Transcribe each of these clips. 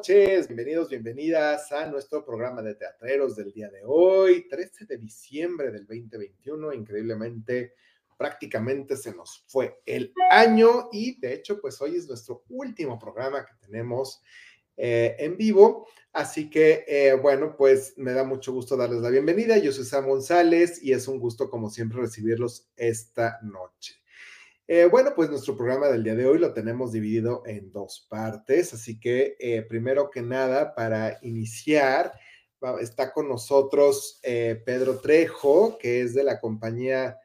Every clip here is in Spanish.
noches. Bienvenidos, bienvenidas a nuestro programa de teatreros del día de hoy, 13 de diciembre del 2021. Increíblemente, prácticamente se nos fue el año y de hecho, pues hoy es nuestro último programa que tenemos eh, en vivo. Así que, eh, bueno, pues me da mucho gusto darles la bienvenida. Yo soy Sam González y es un gusto, como siempre, recibirlos esta noche. Eh, bueno, pues nuestro programa del día de hoy lo tenemos dividido en dos partes, así que eh, primero que nada, para iniciar, está con nosotros eh, Pedro Trejo, que es de la compañía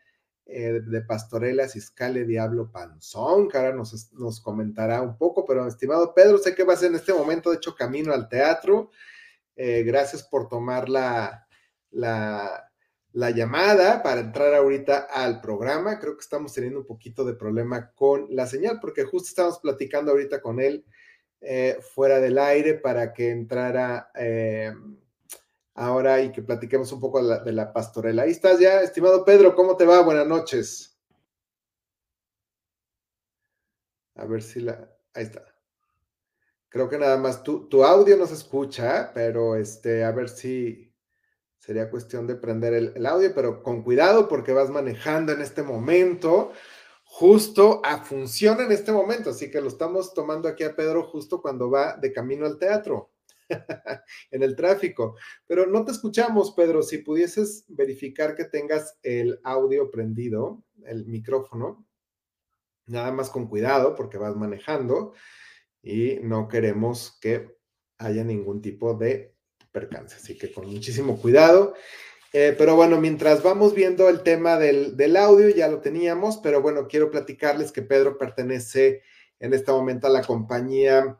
de Pastorela Ciscale Diablo Panzón, que ahora nos, nos, comentará un poco, pero estimado Pedro, sé que vas en este momento, de hecho, camino al teatro. gracias por tomar la, la llamada para entrar ahorita al programa. Creo que estamos teniendo un poquito de problema con la señal porque justo estamos platicando ahorita con él eh, fuera del aire para que entrara eh, ahora y que platiquemos un poco de la, de la, pastorela. Ahí estás ya, estimado Pedro, ¿cómo te va? Buenas noches. A ver si la... Ahí está. Creo que nada más tu, tu audio no se escucha, pero este, a ver si Sería cuestión de prender el, audio, pero con cuidado porque vas manejando en este momento, justo a función en este momento. Así que lo estamos tomando aquí a Pedro justo cuando va de camino al teatro, en el tráfico. Pero no te escuchamos, Pedro. Si pudieses verificar que tengas el audio prendido, el micrófono, nada más con cuidado porque vas manejando y no queremos que haya ningún tipo de percance. Así que con muchísimo cuidado. Eh, pero bueno, mientras vamos viendo el tema del, del, audio, ya lo teníamos, pero bueno, quiero platicarles que Pedro pertenece en este momento a la compañía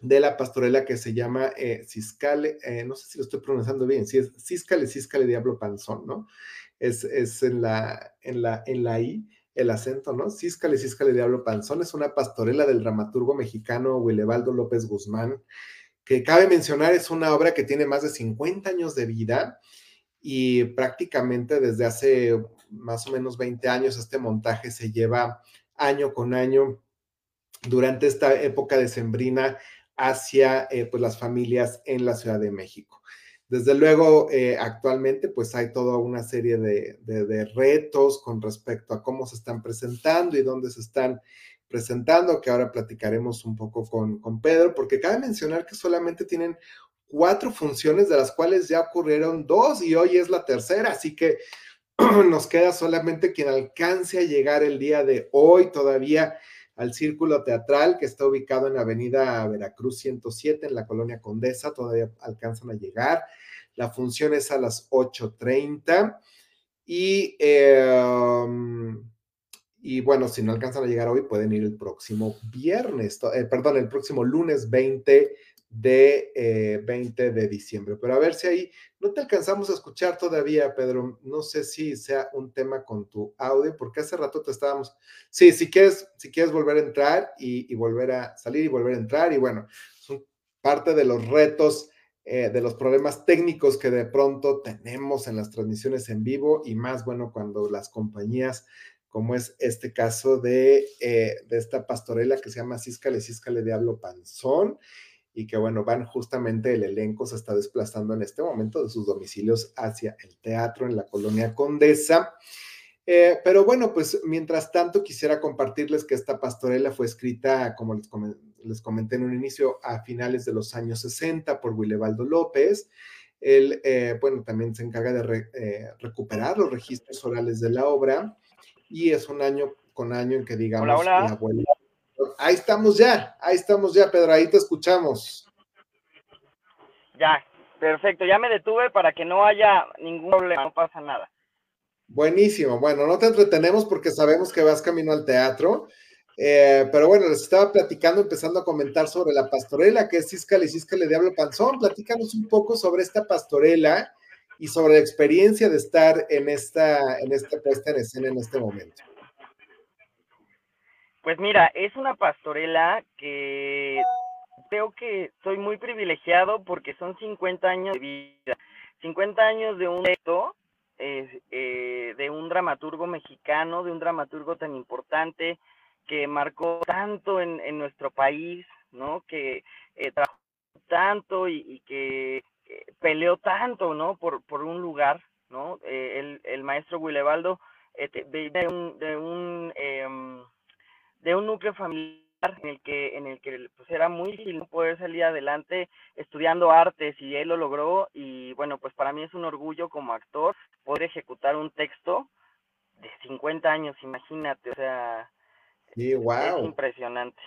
de la pastorela que se llama eh, Ciscale, eh, no sé si lo estoy pronunciando bien, si es Ciscale, Ciscale Diablo Panzón, ¿no? Es, es en, la, en, la, en la I el acento, ¿no? Ciscale, Ciscale Diablo Panzón es una pastorela del dramaturgo mexicano Willebaldo López Guzmán, que cabe mencionar es una obra que tiene más de 50 años de vida y prácticamente desde hace más o menos 20 años este montaje se lleva año con año durante esta época decembrina hacia eh, pues las familias en la Ciudad de México. Desde luego, eh, actualmente pues hay toda una serie de, de, retos con respecto a cómo se están presentando y dónde se están presentando, que ahora platicaremos un poco con, con Pedro, porque cabe mencionar que solamente tienen cuatro funciones, de las cuales ya ocurrieron dos y hoy es la tercera, así que nos queda solamente quien alcance a llegar el día de hoy todavía al Círculo Teatral que está ubicado en Avenida Veracruz 107 en la Colonia Condesa, todavía alcanzan a llegar. La función es a las 8.30 y eh, y bueno, si no alcanzan a llegar hoy, pueden ir el próximo viernes, eh, perdón, el próximo lunes 20 de 20 eh, de diciembre. Pero a ver si ahí no te alcanzamos a escuchar todavía, Pedro. No sé si sea un tema con tu audio, porque hace rato te estábamos. Sí, si quieres, si quieres volver a entrar y, volver a salir y volver a entrar, y bueno, son parte de los retos. Eh, de los problemas técnicos que de pronto tenemos en las transmisiones en vivo y más bueno cuando las compañías como es este caso de, eh, de esta pastorela que se llama Císcale, Císcale Diablo Panzón, y que bueno, van justamente el elenco se está desplazando en este momento de sus domicilios hacia el teatro en la colonia Condesa. Eh, pero bueno, pues mientras tanto quisiera compartirles que esta pastorela fue escrita, como les, les comenté en un inicio, a finales de los años 60 por Willebaldo López. Él, eh, bueno, también se encarga de recuperar los registros orales de la obra y es un año con año en que digamos la abuela. Ahí estamos ya, ahí estamos ya, Pedro, ahí te escuchamos. Ya, perfecto, ya me detuve para que no haya ningún problema, no pasa nada. Buenísimo, bueno, no te entretenemos porque sabemos que vas camino al teatro, eh, pero bueno, les estaba platicando, empezando a comentar sobre la pastorela, que es Císcale y Císcale Diablo Panzón. Platícanos un poco sobre esta pastorela y sobre la experiencia de estar en esta, en esta puesta en escena en este momento. Pues mira, es una pastorela que creo que soy muy privilegiado porque son 50 años de vida, 50 años de un reto, eh, de un dramaturgo mexicano, de un dramaturgo tan importante que marcó tanto en, en nuestro país, ¿no? Que eh, trabajó tanto y, que peleó tanto, ¿no? Por, por un lugar, ¿no? Eh, el, el, maestro Guilevaldo de un, de un, em, de un núcleo familiar en el que en el que pues era muy difícil poder salir adelante estudiando artes y él lo logró y bueno pues para mí es un orgullo como actor poder ejecutar un texto de 50 años imagínate o sea wow. es impresionante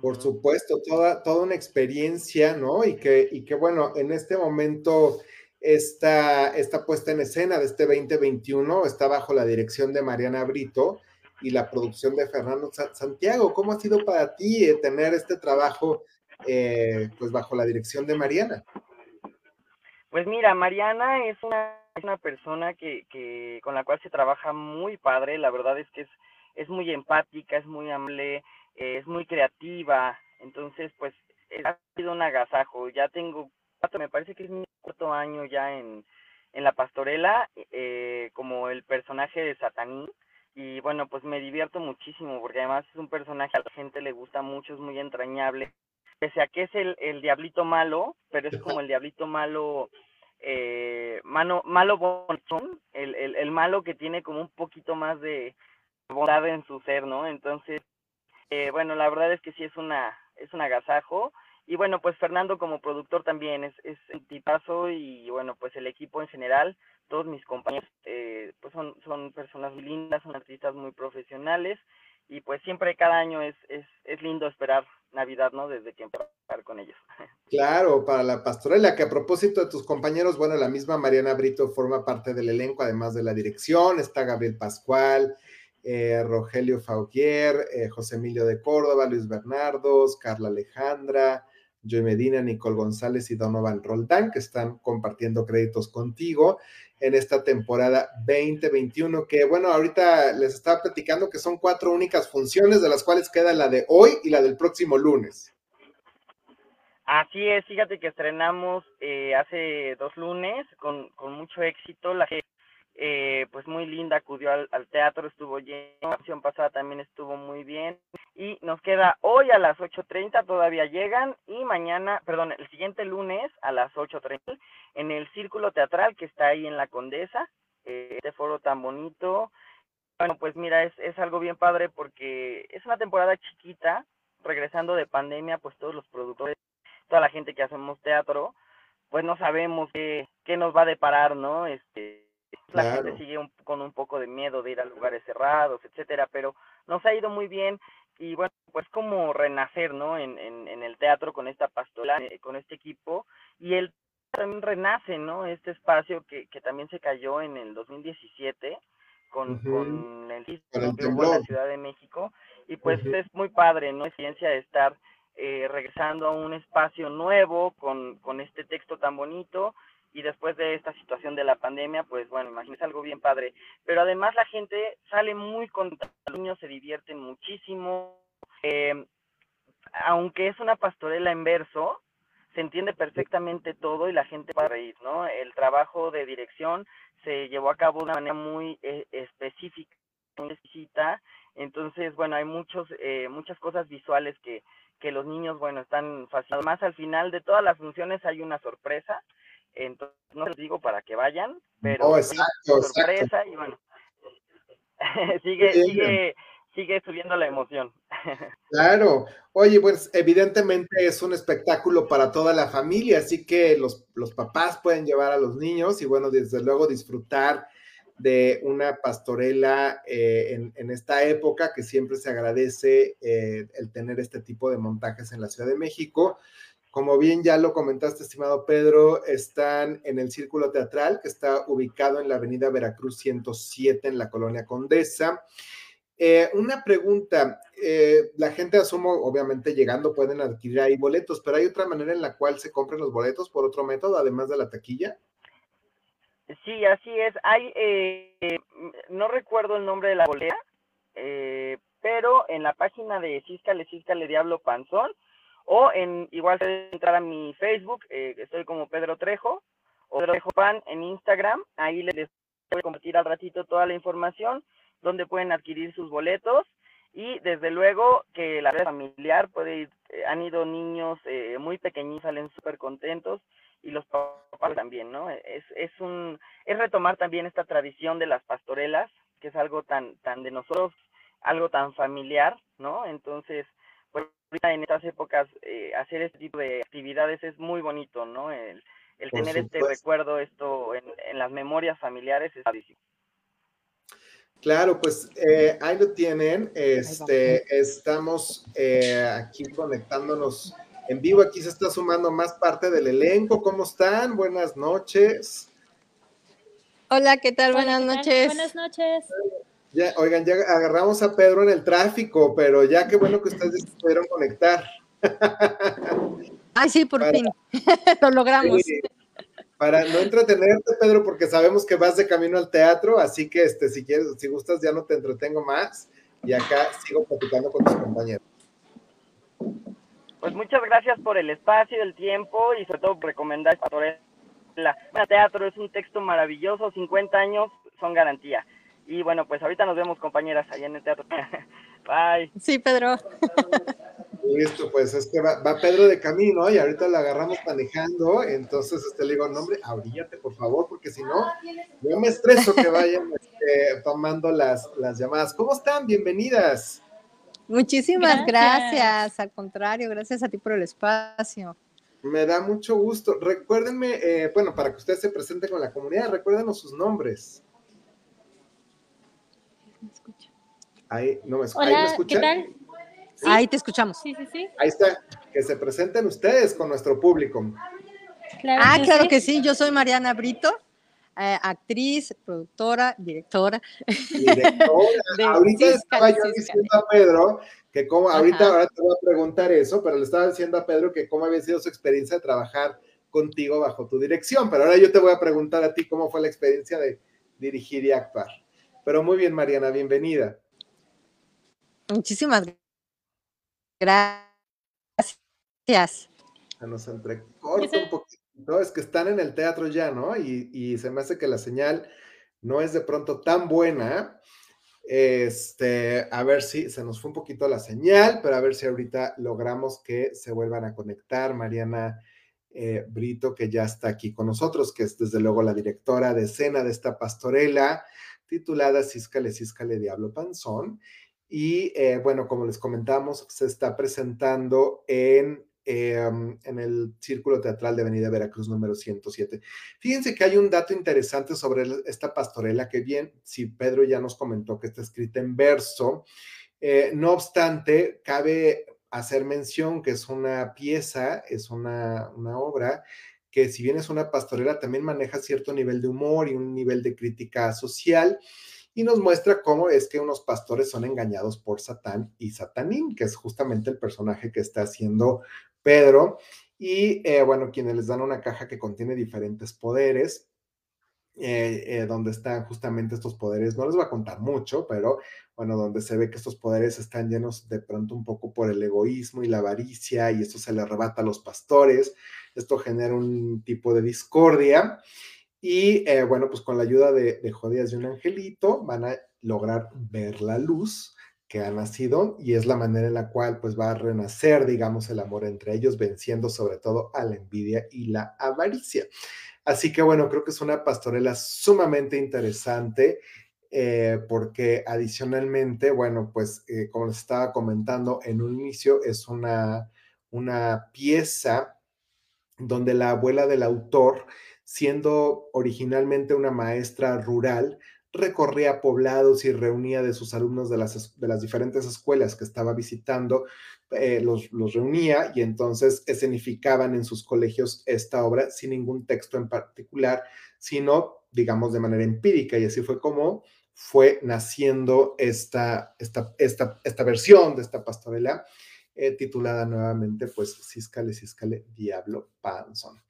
por supuesto toda toda una experiencia no y que y que bueno en este momento esta, esta puesta en escena de este 2021 está bajo la dirección de Mariana Brito y la producción de Fernando Santiago. ¿Cómo ha sido para ti eh, tener este trabajo eh, pues bajo la dirección de Mariana? Pues mira, Mariana es una, una persona que, que, con la cual se trabaja muy padre, la verdad es que es, es muy empática, es muy amable, eh, es muy creativa, entonces pues ha sido un agasajo, ya tengo cuatro, me parece que es mi cuarto año ya en, en la pastorela, como el personaje de Satanín, y bueno, pues me divierto muchísimo porque además es un personaje a la gente le gusta mucho, es muy entrañable, pese a que es el, el diablito malo, pero es como el diablito malo, eh, malo, malo bonchón, el, el, el malo que tiene como un poquito más de bondad en su ser, ¿no? Entonces, eh, bueno, la verdad es que sí es una, es un agasajo, y bueno, pues Fernando como productor también es, es un tipazo y bueno, pues el equipo en general, todos mis compañeros, eh, pues son, son personas muy lindas, son artistas muy profesionales y pues siempre cada año es, es, es lindo esperar Navidad, ¿no? Desde que empezar con ellos. Claro, para la pastorela, que a propósito de tus compañeros, bueno, la misma Mariana Brito forma parte del elenco, además de la dirección, está Gabriel Pascual, eh, Rogelio Fauquier, eh, José Emilio de Córdoba, Luis Bernardos, Carla Alejandra, Joy Medina, Nicole González y Donovan Roldán, que están compartiendo créditos contigo en esta temporada 2021, que bueno, ahorita les estaba platicando que son cuatro únicas funciones, de las cuales queda la de hoy y la del próximo lunes. Así es, fíjate que estrenamos eh, hace dos lunes con, con mucho éxito, la gente eh, pues muy linda, acudió al, teatro, estuvo lleno, la opción pasada también estuvo muy bien, y nos queda hoy a las 8.30, todavía llegan, y mañana, perdón, el siguiente lunes a las 8.30, en el Círculo Teatral que está ahí en la Condesa, eh, este foro tan bonito, bueno, pues mira, es, es algo bien padre porque es una temporada chiquita, regresando de pandemia, pues todos los productores, toda la gente que hacemos teatro, pues no sabemos qué, qué nos va a deparar, ¿no? Este, la gente sigue con un poco de miedo de ir a lugares cerrados, etcétera, pero nos ha ido muy bien y bueno, pues como renacer, ¿no? En, en, en el teatro con esta pastola, eh, con este equipo y él también renace, ¿no? Este espacio que, que también se cayó en el 2017 con, con el sismo de la Ciudad de México y pues es muy padre, ¿no? Es ciencia de estar eh, regresando a un espacio nuevo con, con este texto tan bonito y después de esta situación de la pandemia, pues bueno, imagínense algo bien padre. Pero además la gente sale muy contenta, los niños se divierten muchísimo. Eh, aunque es una pastorela en verso, se entiende perfectamente todo y la gente va a reír, ¿no? El trabajo de dirección se llevó a cabo de una manera muy eh, específica, muy exquisita. Entonces, bueno, hay muchos, eh, muchas cosas visuales que, que los niños, bueno, están fascinados. Más al final de todas las funciones hay una sorpresa entonces, no les digo para que vayan, pero oh, sorpresa y bueno, sigue, sigue, sigue subiendo la emoción. Claro. Oye, pues evidentemente es un espectáculo para toda la familia, así que los, los papás pueden llevar a los niños y bueno, desde luego disfrutar de una pastorela eh, en, en, esta época que siempre se agradece eh, el tener este tipo de montajes en la Ciudad de México. Como bien ya lo comentaste, estimado Pedro, están en el Círculo Teatral, que está ubicado en la Avenida Veracruz 107, en la Colonia Condesa. Eh, una pregunta, eh, la gente asumo, obviamente llegando pueden adquirir ahí boletos, pero ¿hay otra manera en la cual se compren los boletos por otro método, además de la taquilla? Sí, así es. Hay, eh, no recuerdo el nombre de la boleta, pero en la página de Císcale, Císcale Diablo Panzón, o en igual pueden entrar a mi Facebook, eh, estoy como Pedro Trejo, o Pedro Trejo Pan en Instagram, ahí les voy a compartir al ratito toda la información, donde pueden adquirir sus boletos. Y desde luego que la vida familiar puede ir, eh, han ido niños eh, muy pequeñitos, salen súper contentos y los papás también, ¿no? Es, es un, es retomar también esta tradición de las pastorelas, que es algo tan, tan de nosotros, algo tan familiar, ¿no? Entonces, pues en estas épocas eh, hacer este tipo de actividades es muy bonito, ¿no? El, el tener este recuerdo, esto en, en, las memorias familiares es padrísimo. Claro, pues eh, ahí lo tienen. Este, estamos eh, aquí conectándonos en vivo. Aquí se está sumando más parte del elenco. ¿Cómo están? Buenas noches. Hola, ¿qué tal? Buenas noches. Buenas noches. Ya, oigan, ya agarramos a Pedro en el tráfico, pero ya qué bueno que ustedes pudieron conectar. Ay, sí, por fin. Lo logramos. para no entretenerte, Pedro, porque sabemos que vas de camino al teatro, así que este, si quieres, si gustas, ya no te entretengo más. Y acá sigo platicando con tus compañeros. Pues muchas gracias por el espacio, el tiempo y sobre todo por recomendar la teatro es un texto maravilloso, 50 años son garantía. Y bueno, pues ahorita nos vemos compañeras allá en el teatro. Bye. Sí, Pedro. Listo, pues es que va, Pedro de camino y ahorita lo agarramos manejando, entonces este, le digo, no hombre, abríllate por favor, porque si no, yo me estreso que vayan este, tomando las, las llamadas. ¿Cómo están? Bienvenidas. Muchísimas gracias. gracias. al contrario, gracias a ti por el espacio. Me da mucho gusto. Recuérdenme, eh, bueno, para que ustedes se presenten con la comunidad, recuérdenos sus nombres. Ahí, no me, Hola, ¿ahí me escuchan? ¿qué tal? Ahí te escuchamos. Sí, sí, sí. Ahí está. Que se presenten ustedes con nuestro público. Claro ah, claro que sí. Yo soy Mariana Brito, eh, actriz, productora, directora. Directora. ahorita estaba yo diciendo a Pedro que como, ahorita ahora te voy a preguntar eso, pero le estaba diciendo a Pedro que cómo había sido su experiencia de trabajar contigo bajo tu dirección, pero ahora yo te voy a preguntar a ti cómo fue la experiencia de dirigir y actuar. Pero muy bien, Mariana, bienvenida. Muchísimas gracias. Nos entrecorta un poquito, es que están en el teatro ya, ¿no? Y, y, se me hace que la señal no es de pronto tan buena. Este, a ver si se nos fue un poquito la señal, pero a ver si ahorita logramos que se vuelvan a conectar. Mariana eh, Brito, que ya está aquí con nosotros, que es desde luego la directora de escena de esta pastorela titulada Císcale, Císcale, Diablo Panzón. Y eh, bueno, como les comentamos, se está presentando en, em, en el Círculo Teatral de Avenida Veracruz número 107. Fíjense que hay un dato interesante sobre esta pastorela que bien, si Pedro ya nos comentó que está escrita en verso, eh, no obstante, cabe hacer mención que es una pieza, es una, una obra que si bien es una pastorela, también maneja cierto nivel de humor y un nivel de crítica social y nos muestra cómo es que unos pastores son engañados por Satán y Satanín, que es justamente el personaje que está haciendo Pedro. Y eh, bueno, quienes les dan una caja que contiene diferentes poderes, eh, eh, donde están justamente estos poderes, no les voy a contar mucho, pero bueno, donde se ve que estos poderes están llenos de pronto un poco por el egoísmo y la avaricia, y esto se le arrebata a los pastores, esto genera un tipo de discordia. Y eh, bueno, pues con la ayuda de, de Jodías y un angelito van a lograr ver la luz que ha nacido y es la manera en la cual pues va a renacer, digamos, el amor entre ellos, venciendo sobre todo a la envidia y la avaricia. Así que bueno, creo que es una pastorela sumamente interesante eh, porque adicionalmente, bueno, pues eh, como les estaba comentando en un inicio, es una, una pieza donde la abuela del autor siendo originalmente una maestra rural, recorría poblados y reunía de sus alumnos de las, de las diferentes escuelas que estaba visitando, eh, los, los, reunía y entonces escenificaban en sus colegios esta obra sin ningún texto en particular, sino, digamos, de manera empírica. Y así fue como fue naciendo esta, esta, esta, esta versión de esta pastorela, eh, titulada nuevamente, pues, Císcale, Císcale, Diablo Panson.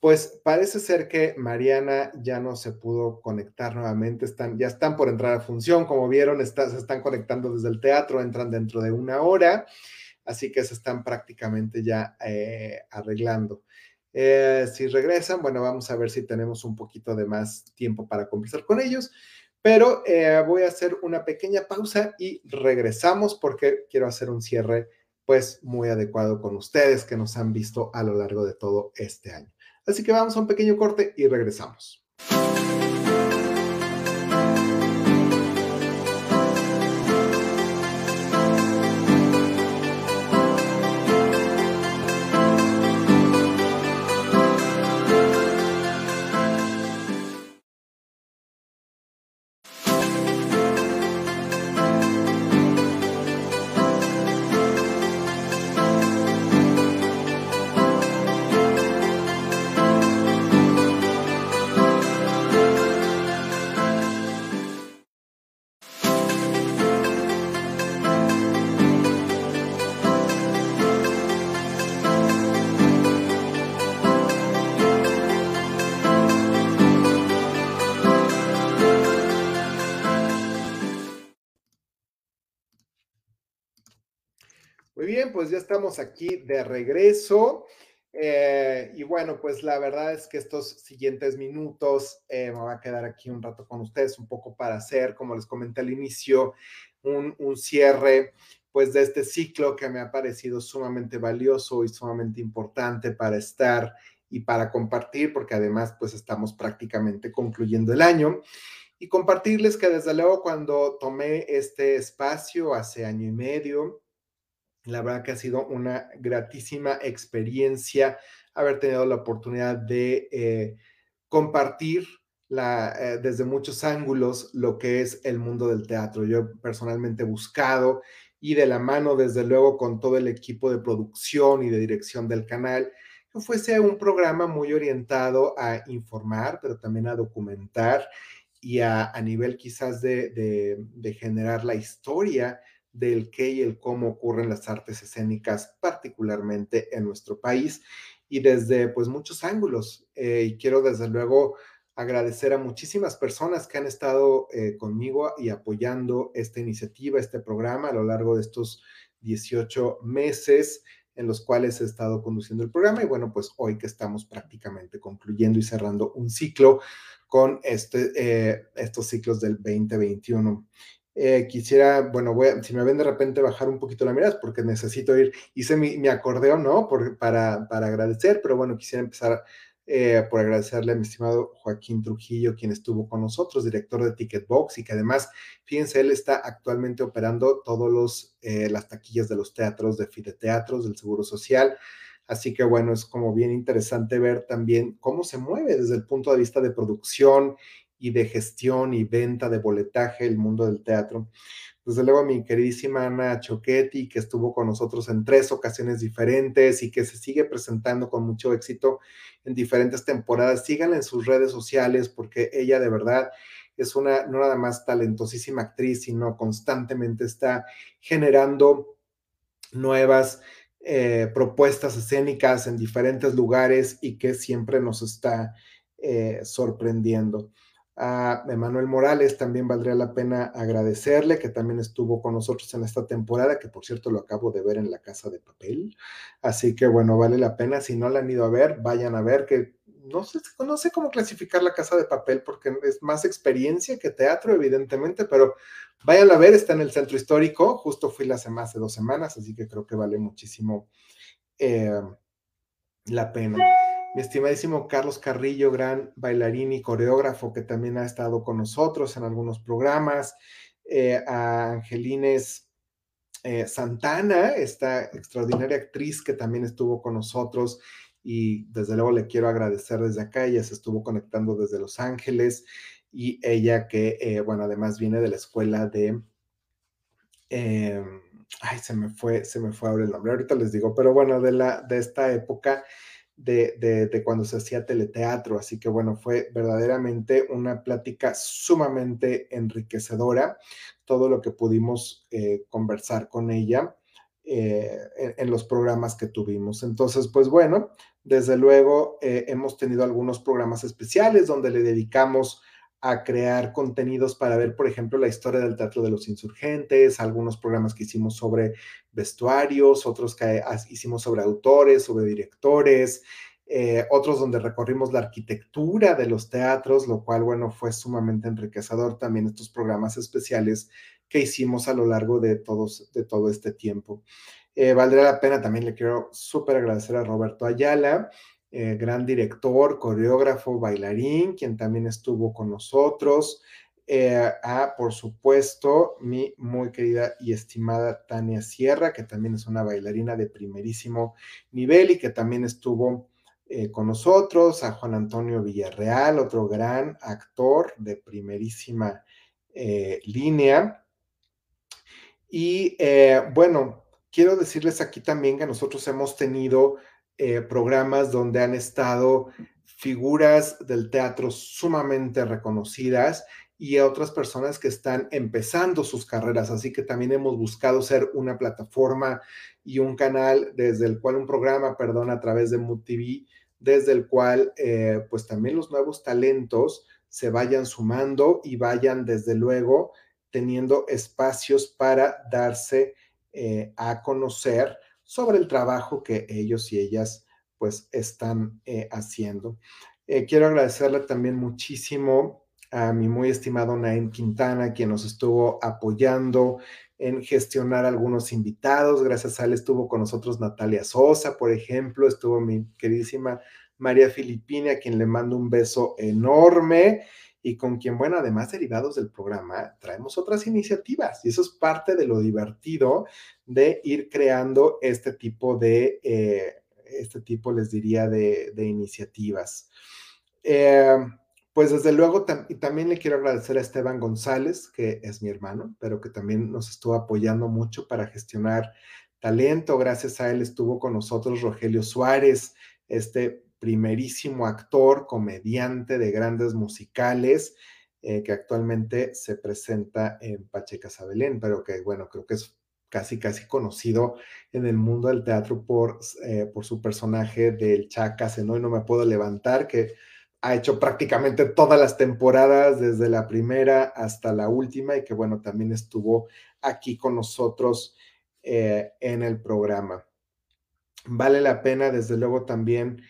Pues parece ser que Mariana ya no se pudo conectar nuevamente, están, ya están por entrar a función, como vieron, se están conectando desde el teatro, entran dentro de una hora, así que se están prácticamente ya eh, arreglando. Eh, si regresan, bueno, vamos a ver si tenemos un poquito de más tiempo para conversar con ellos, Pero eh, voy a hacer una pequeña pausa y regresamos porque quiero hacer un cierre pues muy adecuado con ustedes que nos han visto a lo largo de todo este año. Así que vamos a un pequeño corte y regresamos. Pues ya estamos aquí de regreso. Eh, y bueno, pues la verdad es que estos siguientes minutos eh, me voy a quedar aquí un rato con ustedes, un poco para hacer, como les comenté al inicio, un, un cierre pues de este ciclo que me ha parecido sumamente valioso y sumamente importante para estar y para compartir, porque además pues estamos prácticamente concluyendo el año. Y compartirles que desde luego cuando tomé este espacio hace año y medio, la verdad que ha sido una gratísima experiencia haber tenido la oportunidad de eh, compartir la, eh, desde muchos ángulos lo que es el mundo del teatro. Yo personalmente he buscado y de la mano, desde luego, con todo el equipo de producción y de dirección del canal, que fuese un programa muy orientado a informar, pero también a documentar y a, a nivel quizás de, de, de generar la historia del qué y el cómo ocurren las artes escénicas, particularmente en nuestro país y desde pues muchos ángulos. Eh, y quiero desde luego agradecer a muchísimas personas que han estado eh, conmigo y apoyando esta iniciativa, este programa a lo largo de estos 18 meses en los cuales he estado conduciendo el programa y bueno, pues hoy que estamos prácticamente concluyendo y cerrando un ciclo con este, eh, estos ciclos del 2021. Eh, quisiera, bueno, voy a, si me ven de repente bajar un poquito la mirada, porque necesito ir, hice mi, mi acordeón, ¿no? Por, para, para agradecer, pero bueno, quisiera empezar eh, por agradecerle a mi estimado Joaquín Trujillo, quien estuvo con nosotros, director de Ticketbox, y que además, fíjense, él está actualmente operando todos los, eh, las taquillas de los teatros, de Fide Teatros, del Seguro Social. Así que bueno, es como bien interesante ver también cómo se mueve desde el punto de vista de producción y de gestión y venta de boletaje el mundo del teatro. Desde luego, mi queridísima Ana Choquetti, que estuvo con nosotros en tres ocasiones diferentes y que se sigue presentando con mucho éxito en diferentes temporadas. Síganla en sus redes sociales porque ella de verdad es una no nada más talentosísima actriz, sino constantemente está generando nuevas eh, propuestas escénicas en diferentes lugares y que siempre nos está eh, sorprendiendo. A Emanuel Morales también valdría la pena agradecerle, que también estuvo con nosotros en esta temporada, que por cierto lo acabo de ver en la casa de papel. Así que bueno, vale la pena. Si no la han ido a ver, vayan a ver, que no sé, no sé cómo clasificar la casa de papel, porque es más experiencia que teatro, evidentemente, pero vayan a ver, está en el centro histórico. Justo fui hace más de dos semanas, así que creo que vale muchísimo eh, la pena mi estimadísimo Carlos Carrillo, gran bailarín y coreógrafo que también ha estado con nosotros en algunos programas, eh, a Angelines eh, Santana, esta extraordinaria actriz que también estuvo con nosotros y desde luego le quiero agradecer desde acá, ella se estuvo conectando desde Los Ángeles y ella que, eh, bueno, además viene de la escuela de... Em, ay, se me fue, se me fue ahora el nombre, ahorita les digo, pero bueno, de, la, de esta época de, cuando se hacía teleteatro. Así que bueno, fue verdaderamente una plática sumamente enriquecedora, todo lo que pudimos eh, conversar con ella. Eh, en, los programas que tuvimos. Entonces, pues bueno, desde luego eh, hemos tenido algunos programas especiales donde le dedicamos a crear contenidos para ver, por ejemplo, la historia del Teatro de los Insurgentes, algunos programas que hicimos sobre vestuarios, otros que hicimos sobre autores, sobre directores, eh, otros donde recorrimos la arquitectura de los teatros, lo cual, bueno, fue sumamente enriquecedor también estos programas especiales que hicimos a lo largo de, todos, de todo este tiempo. Eh, valdría la pena, también le quiero súper agradecer a Roberto Ayala, eh, gran director, coreógrafo, bailarín, quien también estuvo con nosotros. a, por supuesto, mi muy querida y estimada Tania Sierra, que también es una bailarina de primerísimo nivel y que también estuvo eh, con nosotros, a Juan Antonio Villarreal, otro gran actor de primerísima eh, línea. Y eh, bueno, quiero decirles aquí también que nosotros hemos tenido programas donde han estado figuras del teatro sumamente reconocidas y a otras personas que están empezando sus carreras. Así que también hemos buscado ser una plataforma y un canal desde el cual un programa, perdón, a través de MUTV desde el cual eh, pues también los nuevos talentos se vayan sumando y vayan desde luego teniendo espacios para darse eh, a conocer sobre el trabajo que ellos y ellas pues están eh, haciendo. quiero agradecerle también muchísimo a mi muy estimado Naim Quintana, quien nos estuvo apoyando en gestionar algunos invitados. Gracias a él estuvo con nosotros Natalia Sosa, por ejemplo, estuvo mi queridísima María Filipina, a quien le mando un beso enorme y con quien, bueno, además derivados del programa, traemos otras iniciativas y eso es parte de lo divertido de ir creando este tipo de, eh, este tipo, les diría, de, iniciativas. Eh, pues desde luego, y también le quiero agradecer a Esteban González, que es mi hermano, pero que también nos estuvo apoyando mucho para gestionar talento. Gracias a él estuvo con nosotros Rogelio Suárez, este primerísimo actor, comediante de grandes musicales, eh, que actualmente se presenta en Pacheca Sabelén, pero que bueno, creo que es casi, casi conocido en el mundo del teatro por, eh, por su personaje del Chacas, ¿no? Y no me puedo levantar, que ha hecho prácticamente todas las temporadas, desde la primera hasta la última, y que bueno, también estuvo aquí con nosotros eh, en el programa. Vale la pena, desde luego, también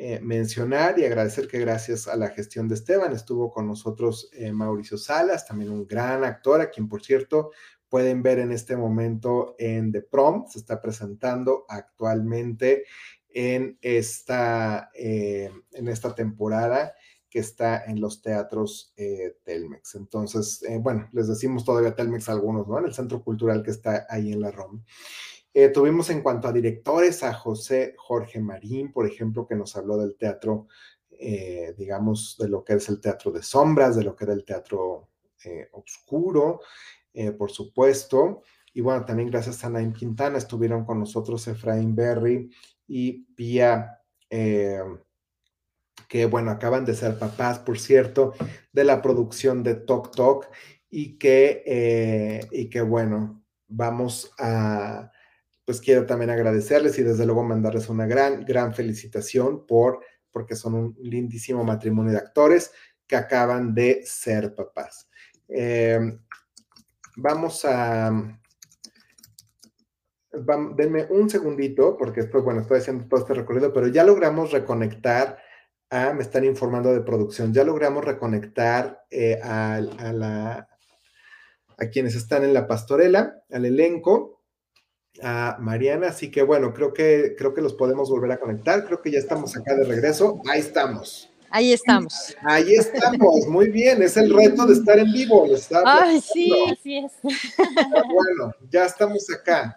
eh, mencionar y agradecer que gracias a la gestión de Esteban estuvo con nosotros eh, Mauricio Salas, también un gran actor, a quien por cierto pueden ver en este momento en The Prom, se está presentando actualmente en esta, eh, en esta temporada que está en los teatros Telmex. Entonces, bueno, les decimos todavía Telmex algunos, ¿no? En el centro cultural que está ahí en la ROM. tuvimos en cuanto a directores a José Jorge Marín, por ejemplo, que nos habló del teatro, digamos, de lo que es el teatro de sombras, de lo que era el teatro oscuro, por supuesto. Y bueno, también gracias a Naim Quintana estuvieron con nosotros Efraín Berry y Pia, eh, que bueno, acaban de ser papás, por cierto, de la producción de Tok Tok y que, eh, y que bueno, vamos a, pues quiero también agradecerles y desde luego mandarles una gran, gran felicitación por, porque son un lindísimo matrimonio de actores que acaban de ser papás. Eh, vamos a, denme un segundito, porque después, bueno, estoy haciendo todo este recorrido, pero ya logramos reconectar a, me están informando de producción, ya logramos reconectar eh, a, la, a quienes están en la pastorela, al elenco, a Mariana, así que bueno, creo que, creo que los podemos volver a conectar, creo que ya estamos acá de regreso, ahí estamos. Ahí estamos. Ahí estamos, muy bien, es el reto de estar en vivo. Ay, sí, así es. Bueno, ya estamos acá.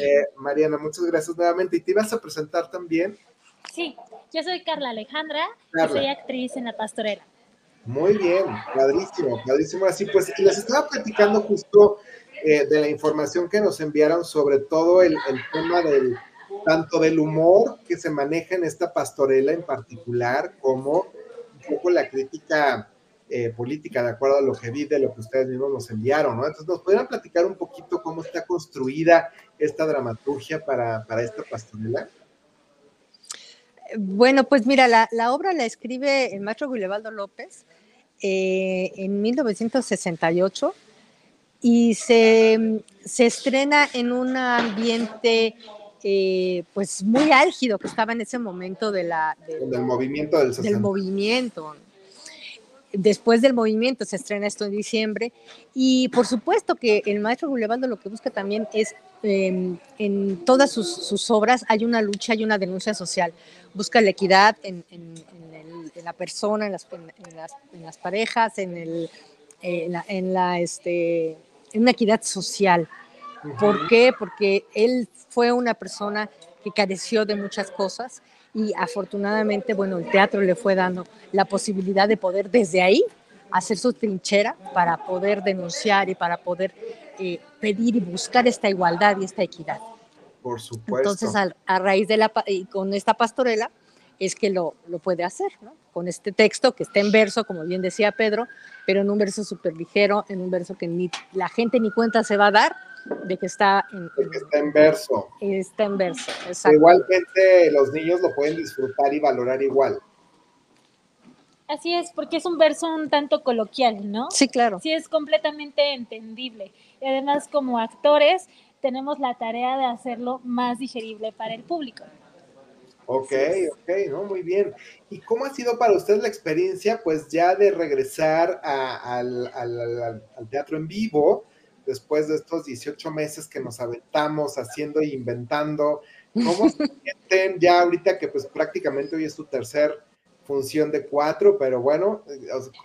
Eh, Mariana, muchas gracias nuevamente. ¿Y te ibas a presentar también? Sí, yo soy Carla Alejandra y soy actriz en La Pastorela. Muy bien, padrísimo, padrísimo. Así pues, les estaba platicando justo eh, de la información que nos enviaron sobre todo el, tema del tanto del humor que se maneja en esta pastorela en particular, como un poco la crítica eh, política, de acuerdo a lo que vi, de lo que ustedes mismos nos enviaron. Entonces, ¿nos podrían platicar un poquito cómo está construida esta dramaturgia para, para esta pastorela? Bueno, pues mira, la, la obra la escribe el maestro Guilevaldo López eh, en 1968 y se, se, estrena en un ambiente eh, pues muy álgido que estaba en ese momento de la, del movimiento del, del movimiento. Después del movimiento se estrena esto en diciembre y por supuesto que el maestro Gulevaldo lo que busca también es em, en todas sus, obras hay una lucha, hay una denuncia social. Busca la equidad en, la persona, en las, en las, parejas, en, el, en, la, este, en una equidad social. ¿Por qué? Porque él fue una persona que careció de muchas cosas y afortunadamente, bueno, el teatro le fue dando la posibilidad de poder desde ahí hacer su trinchera para poder denunciar y para poder eh, pedir y buscar esta igualdad y esta equidad. Por supuesto. Entonces, a, raíz de la, y con esta pastorela, es que lo, lo puede hacer, ¿no? Con este texto que está en verso, como bien decía Pedro, pero en un verso súper ligero, en un verso que ni la gente ni cuenta se va a dar, de que está en, está en verso. Está en verso, exacto. Igualmente los niños lo pueden disfrutar y valorar igual. Así es, porque es un verso un tanto coloquial, ¿no? Sí, claro. Sí, es completamente entendible. Y además, como actores, tenemos la tarea de hacerlo más digerible para el público. Ok, ok, ¿no? Muy bien. ¿Y cómo ha sido para usted la experiencia, pues ya de regresar al, al, teatro en vivo? después de estos 18 meses que nos aventamos haciendo e inventando. ¿Cómo se sienten ya ahorita que pues prácticamente hoy es tu tercer función de cuatro, pero bueno,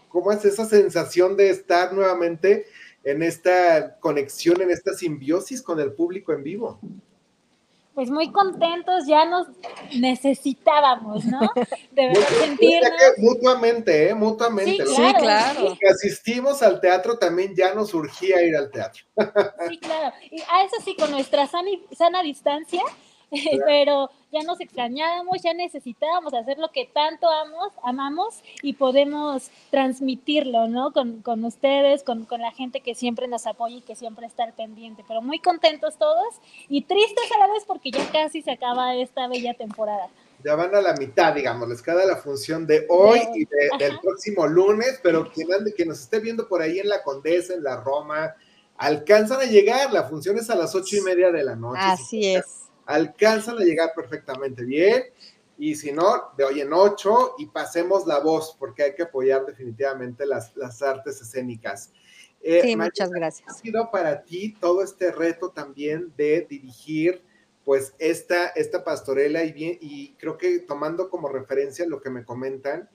¿cómo es esa sensación de estar nuevamente en esta conexión, en esta simbiosis con el público en vivo? Pues muy contentos, ya nos necesitábamos, ¿no? De verdad sentirnos. Mutuamente, ¿eh? Mutuamente. Sí, claro. Los que asistimos al teatro también ya nos surgía ir al teatro. Sí, claro. Y a eso sí, con nuestra sana, sana distancia, pero ya nos extrañábamos, ya necesitábamos hacer lo que tanto amamos, amamos y podemos transmitirlo, ¿no? Con, con ustedes, con, con, la gente que siempre nos apoya y que siempre está al pendiente, pero muy contentos todos y tristes a la vez porque ya casi se acaba esta bella temporada. Ya van a la mitad, digamos, les queda la función de hoy y del próximo lunes, pero quien, ande, que nos esté viendo por ahí en la Condesa, en la Roma, alcanzan a llegar, la función es a las ocho y media de la noche. Así es alcanzan a llegar perfectamente bien. Y si no, de hoy en ocho y pasemos la voz, porque hay que apoyar definitivamente las, las artes escénicas. Eh, sí, muchas gracias. Ha sido para ti todo este reto también de dirigir pues esta, esta pastorela y, bien, y creo que tomando como referencia lo que me comentan,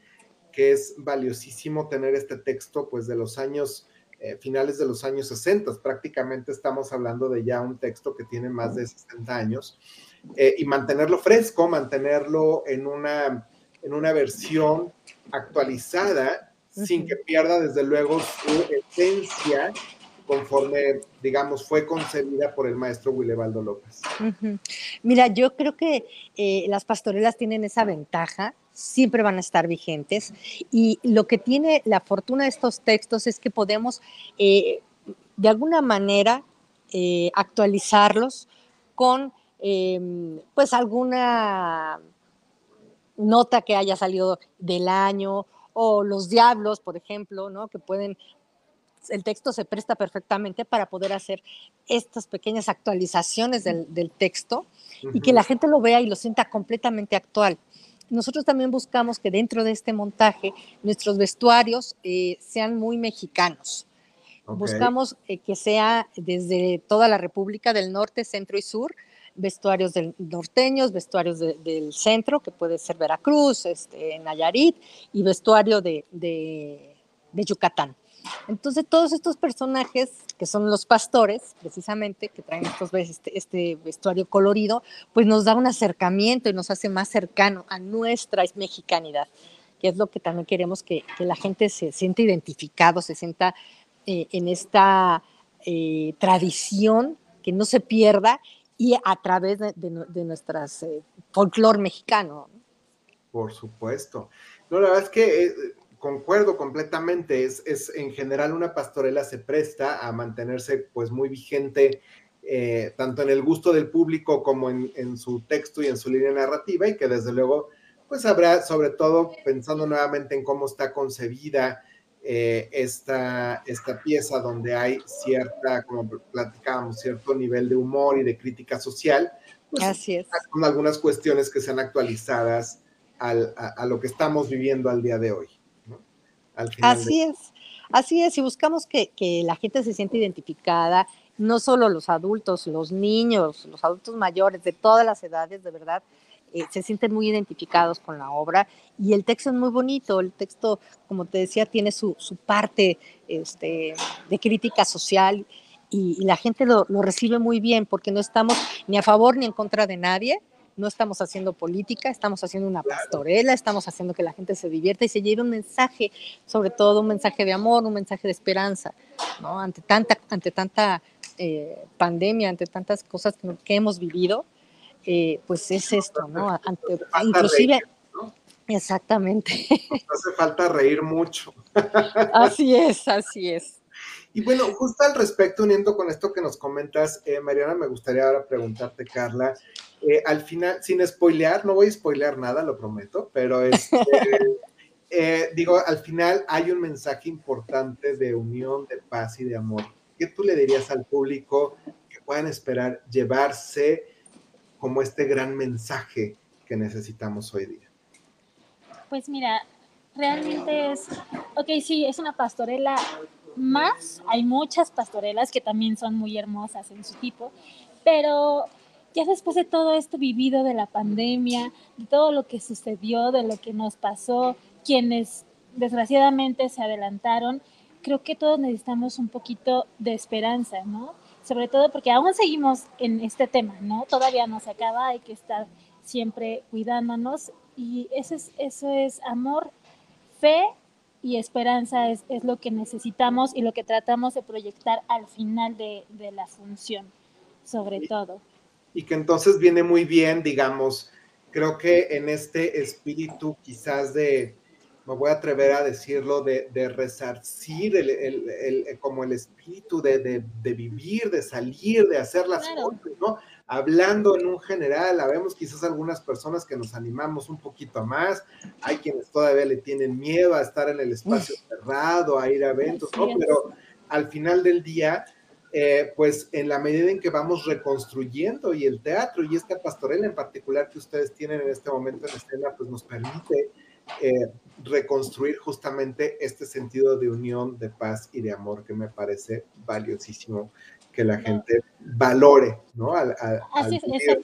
que es valiosísimo tener este texto pues de los años eh, finales de los años 60, prácticamente estamos hablando de ya un texto que tiene más de 60 años, eh, y mantenerlo fresco, mantenerlo en una, en una versión actualizada, sin que pierda desde luego su esencia conforme, digamos, fue concebida por el maestro Willebaldo López. Mira, yo creo que eh, las pastorelas tienen esa ventaja siempre van a estar vigentes. Y lo que tiene la fortuna de estos textos es que podemos, eh, de alguna manera, eh, actualizarlos con, em, pues, alguna nota que haya salido del año o los diablos, por ejemplo, ¿no? Que pueden el texto se presta perfectamente para poder hacer estas pequeñas actualizaciones del, texto y que la gente lo vea y lo sienta completamente actual nosotros también buscamos que dentro de este montaje nuestros vestuarios eh, sean muy mexicanos. Buscamos eh, que sea desde toda la República del Norte, Centro y Sur, vestuarios del, norteños, vestuarios del centro, que puede ser Veracruz, este, Nayarit, y vestuario de, de Yucatán. Entonces, todos estos personajes, que son los pastores, precisamente, que traen estos, este, este, vestuario colorido, pues nos da un acercamiento y nos hace más cercano a nuestra mexicanidad, que es lo que también queremos que, la gente se sienta identificado, se sienta eh, en esta eh, tradición, que no se pierda y a través de, de, nuestras eh, folclor mexicano. Por supuesto. No, la verdad es que concuerdo completamente. Es, es, en general una pastorela se presta a mantenerse pues muy vigente eh, tanto en el gusto del público como en, su texto y en su línea narrativa y que desde luego pues habrá sobre todo pensando nuevamente en cómo está concebida eh, esta, esta pieza donde hay cierta, como platicábamos, cierto nivel de humor y de crítica social, pues, Así es. con algunas cuestiones que sean actualizadas al, a, a, lo que estamos viviendo al día de hoy. Al final Así de... es, así es, y buscamos que, que la gente se siente identificada, no solo los adultos, los niños, los adultos mayores, de todas las edades, de verdad, eh, se sienten muy identificados con la obra y el texto es muy bonito, el texto, como te decía, tiene su, su parte este, de crítica social y, y la gente lo, lo, recibe muy bien porque no estamos ni a favor ni en contra de nadie, no estamos haciendo política, estamos haciendo una pastorela, estamos haciendo que la gente se divierta y se lleve un mensaje, sobre todo un mensaje de amor, un mensaje de esperanza, ¿no? Ante tanta, ante tanta eh, pandemia, ante tantas cosas que, que hemos vivido, eh, pues es esto, ¿no? Ante, inclusive... Exactamente. Nos hace falta reír mucho. así es, así es. Y bueno, justo al respecto, uniendo con esto que nos comentas, eh, Mariana, me gustaría ahora preguntarte, Carla, eh, al final, sin spoilear, no voy a spoilear nada, lo prometo, pero este, eh, digo, al final hay un mensaje importante de unión, de paz y de amor. ¿Qué tú le dirías al público que puedan esperar llevarse como este gran mensaje que necesitamos hoy día? Pues mira, realmente es, ok, sí, es una pastorela más, hay muchas pastorelas que también son muy hermosas en su tipo, pero ya después de todo esto vivido de la pandemia, de todo lo que sucedió, de lo que nos pasó, quienes desgraciadamente se adelantaron, creo que todos necesitamos un poquito de esperanza, ¿no? Sobre todo porque aún seguimos en este tema, ¿no? Todavía no se acaba, hay que estar siempre cuidándonos y eso es, eso es amor, fe y esperanza es, es, lo que necesitamos y lo que tratamos de proyectar al final de, de la función, sobre todo. Y que entonces viene muy bien, digamos, creo que en este espíritu quizás de, me voy a atrever a decirlo, de, de resarcir el, el, el, como el espíritu de, de, de, vivir, de salir, de hacer las claro. cosas, ¿no? hablando en un general, habemos quizás algunas personas que nos animamos un poquito más, hay quienes todavía le tienen miedo a estar en el espacio Uf. cerrado, a ir a eventos, ¿no? Pero al final del día, eh, pues en la medida en que vamos reconstruyendo y el teatro y esta pastorela en particular que ustedes tienen en este momento en escena, pues nos permite eh, reconstruir justamente este sentido de unión, de paz y de amor que me parece valiosísimo que la gente valore, ¿no? Al, al, Así es, esa,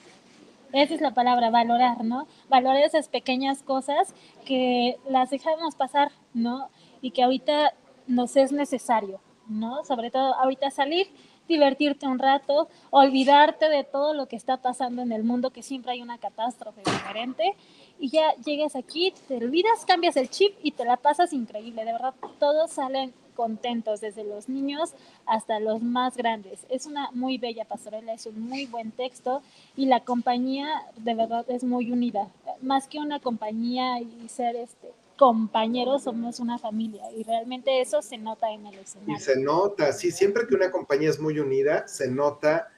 esa, es la palabra, valorar, ¿no? Valorar esas pequeñas cosas que las dejamos pasar, ¿no? Y que ahorita nos es necesario, ¿no? Sobre todo ahorita salir, divertirte un rato, olvidarte de todo lo que está pasando en el mundo, que siempre hay una catástrofe diferente, y ya llegas aquí, te olvidas, cambias el chip y te la pasas increíble, de verdad, todos salen contentos, desde los niños hasta los más grandes. Es una muy bella pastorela, es un muy buen texto y la compañía de verdad es muy unida. Más que una compañía y ser este compañeros, somos una familia y realmente eso se nota en el escenario. Y se nota, sí, siempre que una compañía es muy unida, se nota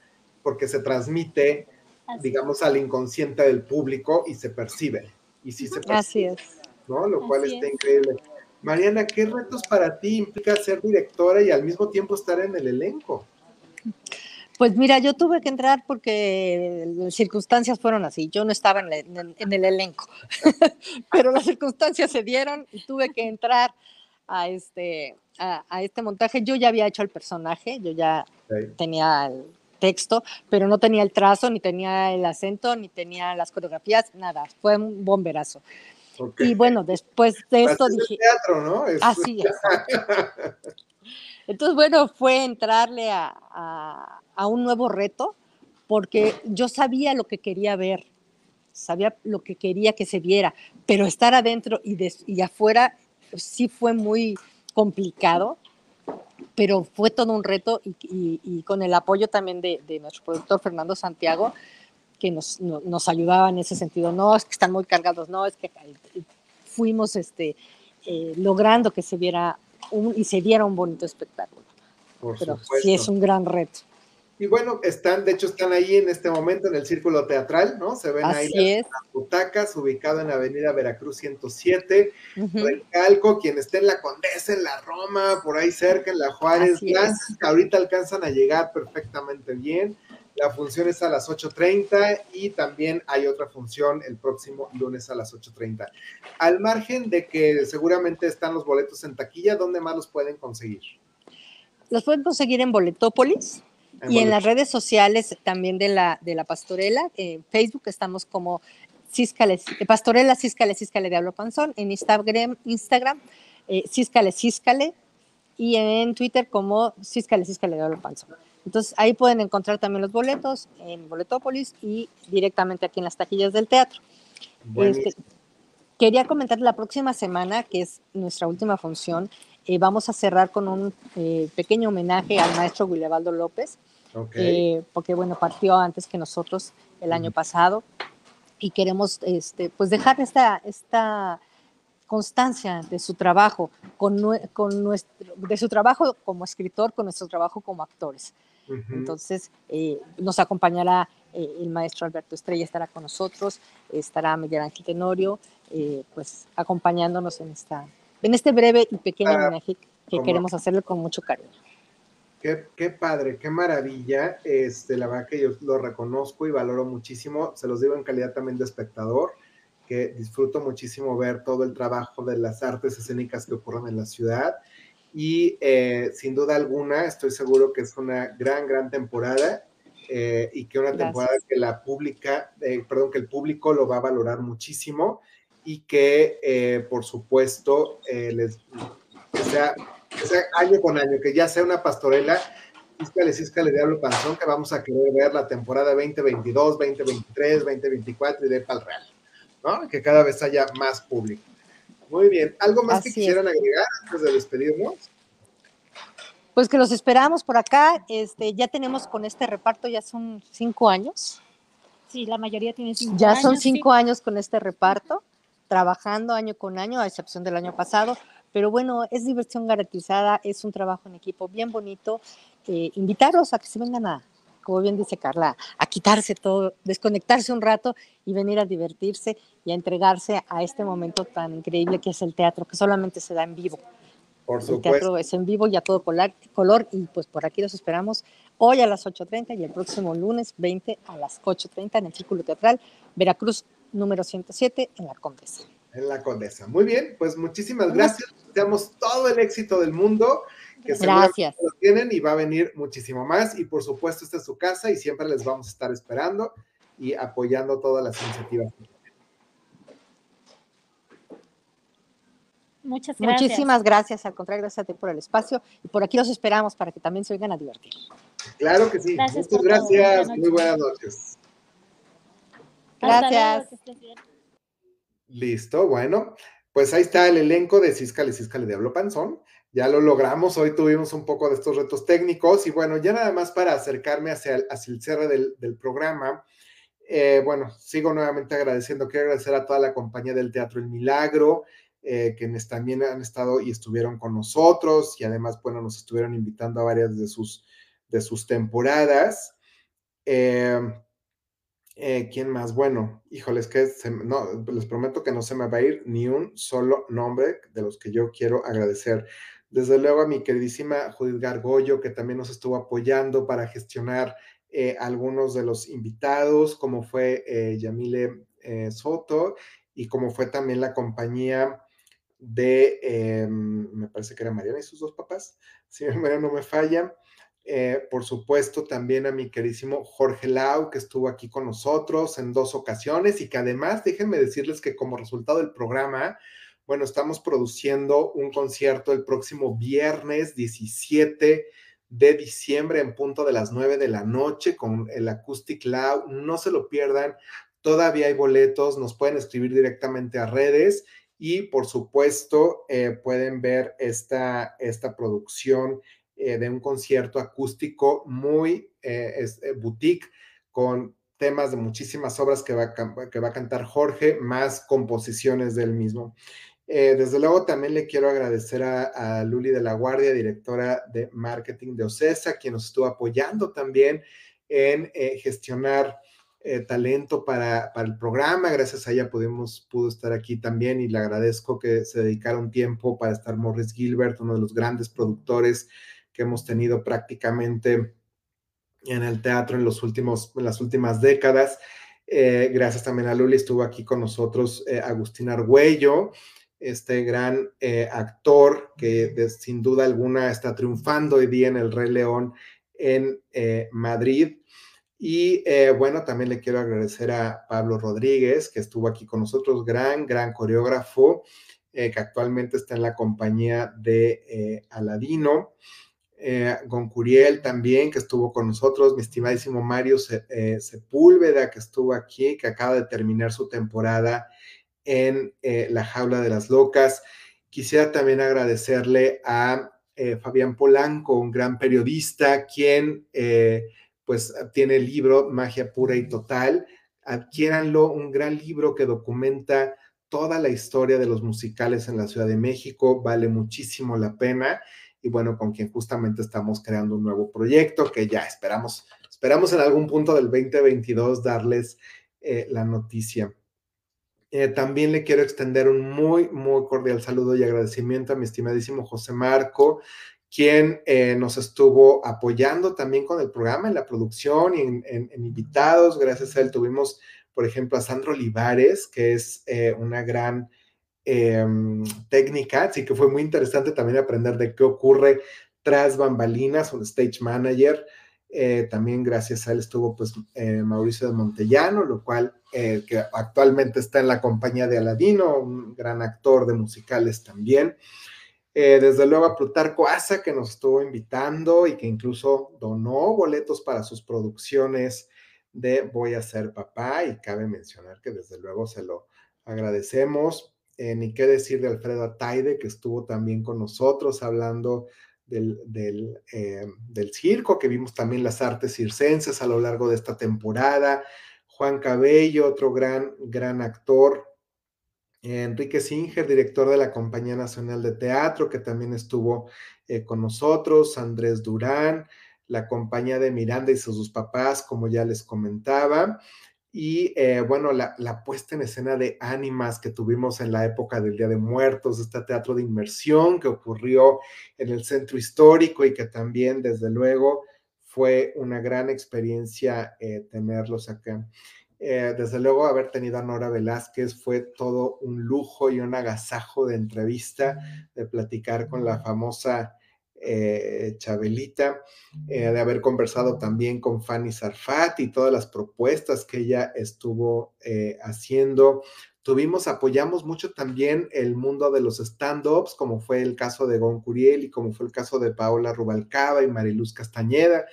porque se transmite, Así digamos, es. al inconsciente del público y se percibe. Y sí se percibe. Así es. ¿no? Lo cual está es. increíble. Mariana, ¿qué retos para ti implica ser directora y al mismo tiempo estar en el elenco? Pues mira, yo tuve que entrar porque las circunstancias fueron así. Yo no estaba en el, en el elenco, pero las circunstancias se dieron y tuve que entrar a este, a, a, este montaje. Yo ya había hecho el personaje, yo ya sí. tenía el texto, pero no tenía el trazo, ni tenía el acento, ni tenía las coreografías, nada. Fue un bomberazo. Okay. Y bueno, después de esto dije. teatro, ¿no? Es... Así es. Entonces, bueno, fue entrarle a, a, un nuevo reto, porque yo sabía lo que quería ver, sabía lo que quería que se viera, pero estar adentro y, de, y afuera sí fue muy complicado, pero fue todo un reto y, con el apoyo también de, de, nuestro productor Fernando Santiago, que nos, no, nos ayudaba en ese sentido. No, es que están muy cargados, no, es que fuimos este, eh, logrando que se viera un, y se diera un bonito espectáculo. Por Pero supuesto. sí es un gran reto. Y bueno, están, de hecho, están ahí en este momento en el círculo teatral, ¿no? Se ven Así ahí es. las, butacas, ubicado en Avenida Veracruz 107. Uh -huh. Calco, quien esté en la Condesa, en la Roma, por ahí cerca, en la Juárez, Lanzas, que ahorita alcanzan a llegar perfectamente bien. La función es a las 8.30 y también hay otra función el próximo lunes a las 8.30. Al margen de que seguramente están los boletos en taquilla, ¿dónde más los pueden conseguir? Los pueden conseguir en Boletópolis y en las redes sociales también de la, de la pastorela. En Facebook estamos como Císcale, Pastorela Císcale, Císcale de Hablo Panzón. En Instagram, Instagram eh, Císcale, Císcale. Y en Twitter como Císcale, Císcale de Hablo Panzón. Entonces ahí pueden encontrar también los boletos en Boletópolis y directamente aquí en las taquillas del teatro. Este, quería comentar la próxima semana, que es nuestra última función, eh, vamos a cerrar con un eh, pequeño homenaje al maestro Guilevaldo López, eh, porque bueno, partió antes que nosotros el año pasado y queremos este, pues dejar esta, esta constancia de su trabajo, con, con nuestro, de su trabajo como escritor, con nuestro trabajo como actores. Entonces, eh, nos acompañará eh, el maestro Alberto Estrella, estará con nosotros, estará Miguel Ángel Tenorio, eh, pues acompañándonos en, esta, en este breve y pequeño ah, homenaje que queremos hacerle con mucho cariño. Qué, qué, padre, qué maravilla. Este, la verdad que yo lo reconozco y valoro muchísimo. Se los digo en calidad también de espectador, que disfruto muchísimo ver todo el trabajo de las artes escénicas que ocurren en la ciudad y eh, sin duda alguna estoy seguro que es una gran, gran temporada eh, y que una temporada que la pública, eh, perdón, que el público lo va a valorar muchísimo y que por supuesto les, que sea, año con año, que ya sea una pastorela, Císcale, Císcale, Diablo Panzón, que vamos a querer ver la temporada 2022, 2023, 2024 y de Pal Real, ¿no? Que cada vez haya más público. Muy bien. ¿Algo más que quisieran agregar antes de despedirnos? Pues que los esperamos por acá. Este, ya tenemos con este reparto, ya son cinco años. Sí, la mayoría tiene cinco ya años. Ya son cinco años con este reparto, trabajando año con año, a excepción del año pasado. Pero bueno, es diversión garantizada, es un trabajo en equipo bien bonito. Eh, invitarlos a que se vengan a, como bien dice Carla, a quitarse todo, desconectarse un rato y venir a divertirse y a entregarse a este momento tan increíble que es el teatro, que solamente se da en vivo. Por supuesto. El teatro es en vivo y a todo color, y pues por aquí los esperamos hoy a las 8.30 y el próximo lunes 20 a las 8.30 en el Círculo Teatral Veracruz número 107 en La Condesa. En La Condesa. Muy bien, pues muchísimas gracias. Deseamos todo el éxito del mundo que Gracias. Lo tienen y va a venir muchísimo más. Y por supuesto, esta es su casa y siempre les vamos a estar esperando y apoyando todas las iniciativas. Muchas gracias. Muchísimas gracias. Al contrario, gracias a ti por el espacio y por aquí los esperamos para que también se vengan a divertir. Claro que sí. Muchas gracias. Muy buenas noches. Gracias. Listo, bueno, pues ahí está el elenco de Císcale, Císcale Diablo Panzón ya lo logramos. Hoy tuvimos un poco de estos retos técnicos y bueno, ya nada más para acercarme hacia el, hacia el cierre del, programa. Eh, bueno, sigo nuevamente agradeciendo. Quiero agradecer a toda la compañía del Teatro El Milagro, eh, quienes también han estado y estuvieron con nosotros y además, bueno, nos estuvieron invitando a varias de sus, de sus temporadas. Eh, ¿Quién más? Bueno, híjoles, que no, les prometo que no se me va a ir ni un solo nombre de los que yo quiero agradecer. Desde luego a mi queridísima Judith Gargollo, que también nos estuvo apoyando para gestionar eh, algunos de los invitados, como fue eh, Yamile eh, Soto y como fue también la compañía de, em, me parece que era Mariana y sus dos papás, si mi memoria no me falla. por supuesto, también a mi queridísimo Jorge Lau, que estuvo aquí con nosotros en dos ocasiones y que además, déjenme decirles que como resultado del programa, bueno, estamos produciendo un concierto el próximo viernes 17 de diciembre en punto de las 9 de la noche con el Acoustic Loud. No se lo pierdan. Todavía hay boletos, nos pueden escribir directamente a redes y por supuesto eh, pueden ver esta, esta producción eh, de un concierto acústico muy eh, boutique con temas de muchísimas obras que va, que va a cantar Jorge, más composiciones del mismo. Eh, desde luego también le quiero agradecer a, Luli de la Guardia, directora de marketing de OCESA, quien nos estuvo apoyando también en eh, gestionar eh, talento para, el programa. Gracias a ella pudimos, pudo estar aquí también y le agradezco que se dedicara un tiempo para estar Morris Gilbert, uno de los grandes productores que hemos tenido prácticamente en el teatro en, los últimos, en las últimas décadas. Gracias también a Luli, estuvo aquí con nosotros Agustín Argüello, este gran eh, actor que sin duda alguna está triunfando hoy día en El Rey León en eh, Madrid. Y eh, bueno, también le quiero agradecer a Pablo Rodríguez, que estuvo aquí con nosotros, gran, gran coreógrafo, que actualmente está en la compañía de Aladino. Goncuriel también, que estuvo con nosotros, mi estimadísimo Mario Sepúlveda, que estuvo aquí, que acaba de terminar su temporada en La Jaula de las Locas. Quisiera también agradecerle a Fabián Polanco, un gran periodista, quien pues tiene el libro Magia Pura y Total. Adquiéranlo, un gran libro que documenta toda la historia de los musicales en la Ciudad de México, vale muchísimo la pena y bueno, con quien justamente estamos creando un nuevo proyecto que ya esperamos, esperamos en algún punto del 2022 darles eh, la noticia. Eh, también le quiero extender un muy, muy cordial saludo y agradecimiento a mi estimadísimo José Marco, quien eh, nos estuvo apoyando también con el programa en la producción y en, invitados. Gracias a él tuvimos, por ejemplo, a Sandro Olivares, que es eh, una gran técnica, así que fue muy interesante también aprender de qué ocurre tras bambalinas, un stage manager. Eh, también gracias a él estuvo pues eh, Mauricio de Montellano, lo cual eh, que actualmente está en la compañía de Aladino, un gran actor de musicales también. Desde luego a Plutarco Asa, que nos estuvo invitando y que incluso donó boletos para sus producciones de Voy a ser papá, y cabe mencionar que desde luego se lo agradecemos. Ni qué decir de Alfredo Ataide, que estuvo también con nosotros hablando eh, del, circo, que vimos también las artes circenses a lo largo de esta temporada. Juan Cabello, otro gran, gran actor, Enrique Singer, director de la Compañía Nacional de Teatro, que también estuvo eh, con nosotros, Andrés Durán, la compañía de Miranda y sus papás, como ya les comentaba, y eh, bueno, la, la, puesta en escena de ánimas que tuvimos en la época del Día de Muertos, este teatro de inmersión que ocurrió en el centro histórico y que también, desde luego, fue una gran experiencia eh, tenerlos acá. Eh, desde luego, haber tenido a Nora Velázquez fue todo un lujo y un agasajo de entrevista, de platicar con la famosa eh, Chabelita, eh, de haber conversado también con Fanny Sarfat y todas las propuestas que ella estuvo eh, haciendo. Tuvimos, apoyamos mucho también el mundo de los stand-ups, como fue el caso de Gon Curiel y como fue el caso de Paola Rubalcaba y Mariluz Castañeda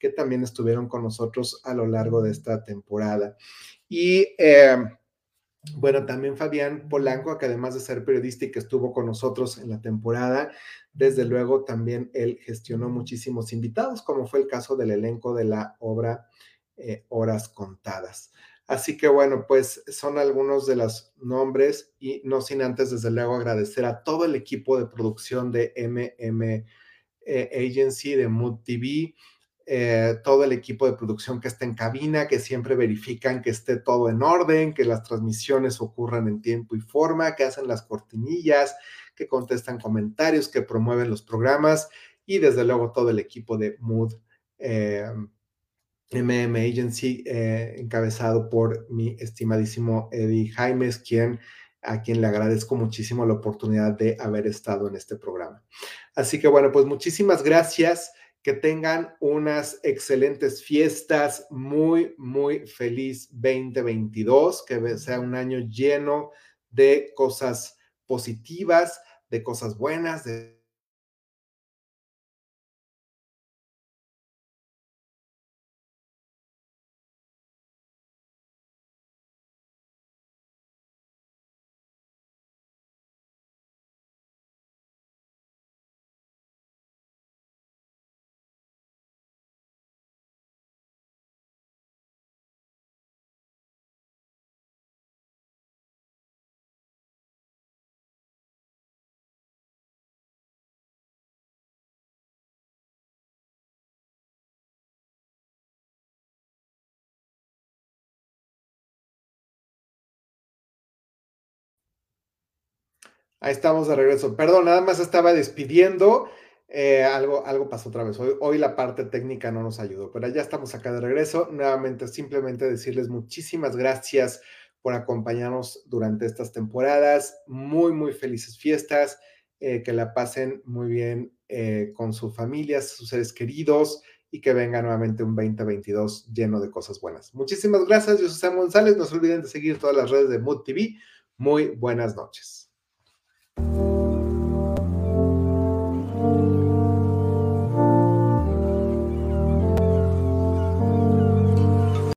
que también estuvieron con nosotros a lo largo de esta temporada. Y eh, bueno, también Fabián Polanco, que además de ser periodista y que estuvo con nosotros en la temporada, desde luego también él gestionó muchísimos invitados, como fue el caso del elenco de la obra eh, Horas Contadas. Así que bueno, pues son algunos de los nombres y no sin antes, desde luego, agradecer a todo el equipo de producción de MM Agency, de Mood TV, eh, todo el equipo de producción que está en cabina, que siempre verifican que esté todo en orden, que las transmisiones ocurran en tiempo y forma, que hacen las cortinillas, que contestan comentarios, que promueven los programas y desde luego todo el equipo de Mood MM Agency, eh, encabezado por mi estimadísimo Eddie Jaimes, quien a quien le agradezco muchísimo la oportunidad de haber estado en este programa. Así que bueno, pues muchísimas gracias que tengan unas excelentes fiestas, muy, muy feliz 2022, que sea un año lleno de cosas positivas, de cosas buenas, de Ahí estamos de regreso. Perdón, nada más estaba despidiendo Eh, algo, algo pasó otra vez. Hoy, hoy la parte técnica no nos ayudó, pero ya estamos acá de regreso. Nuevamente, simplemente decirles muchísimas gracias por acompañarnos durante estas temporadas. Muy, muy felices fiestas. Eh, que la pasen muy bien eh, con sus familias, sus seres queridos y que venga nuevamente un 2022 lleno de cosas buenas. Muchísimas gracias. Yo soy Sam González. No se olviden de seguir todas las redes de Mood TV. Muy buenas noches.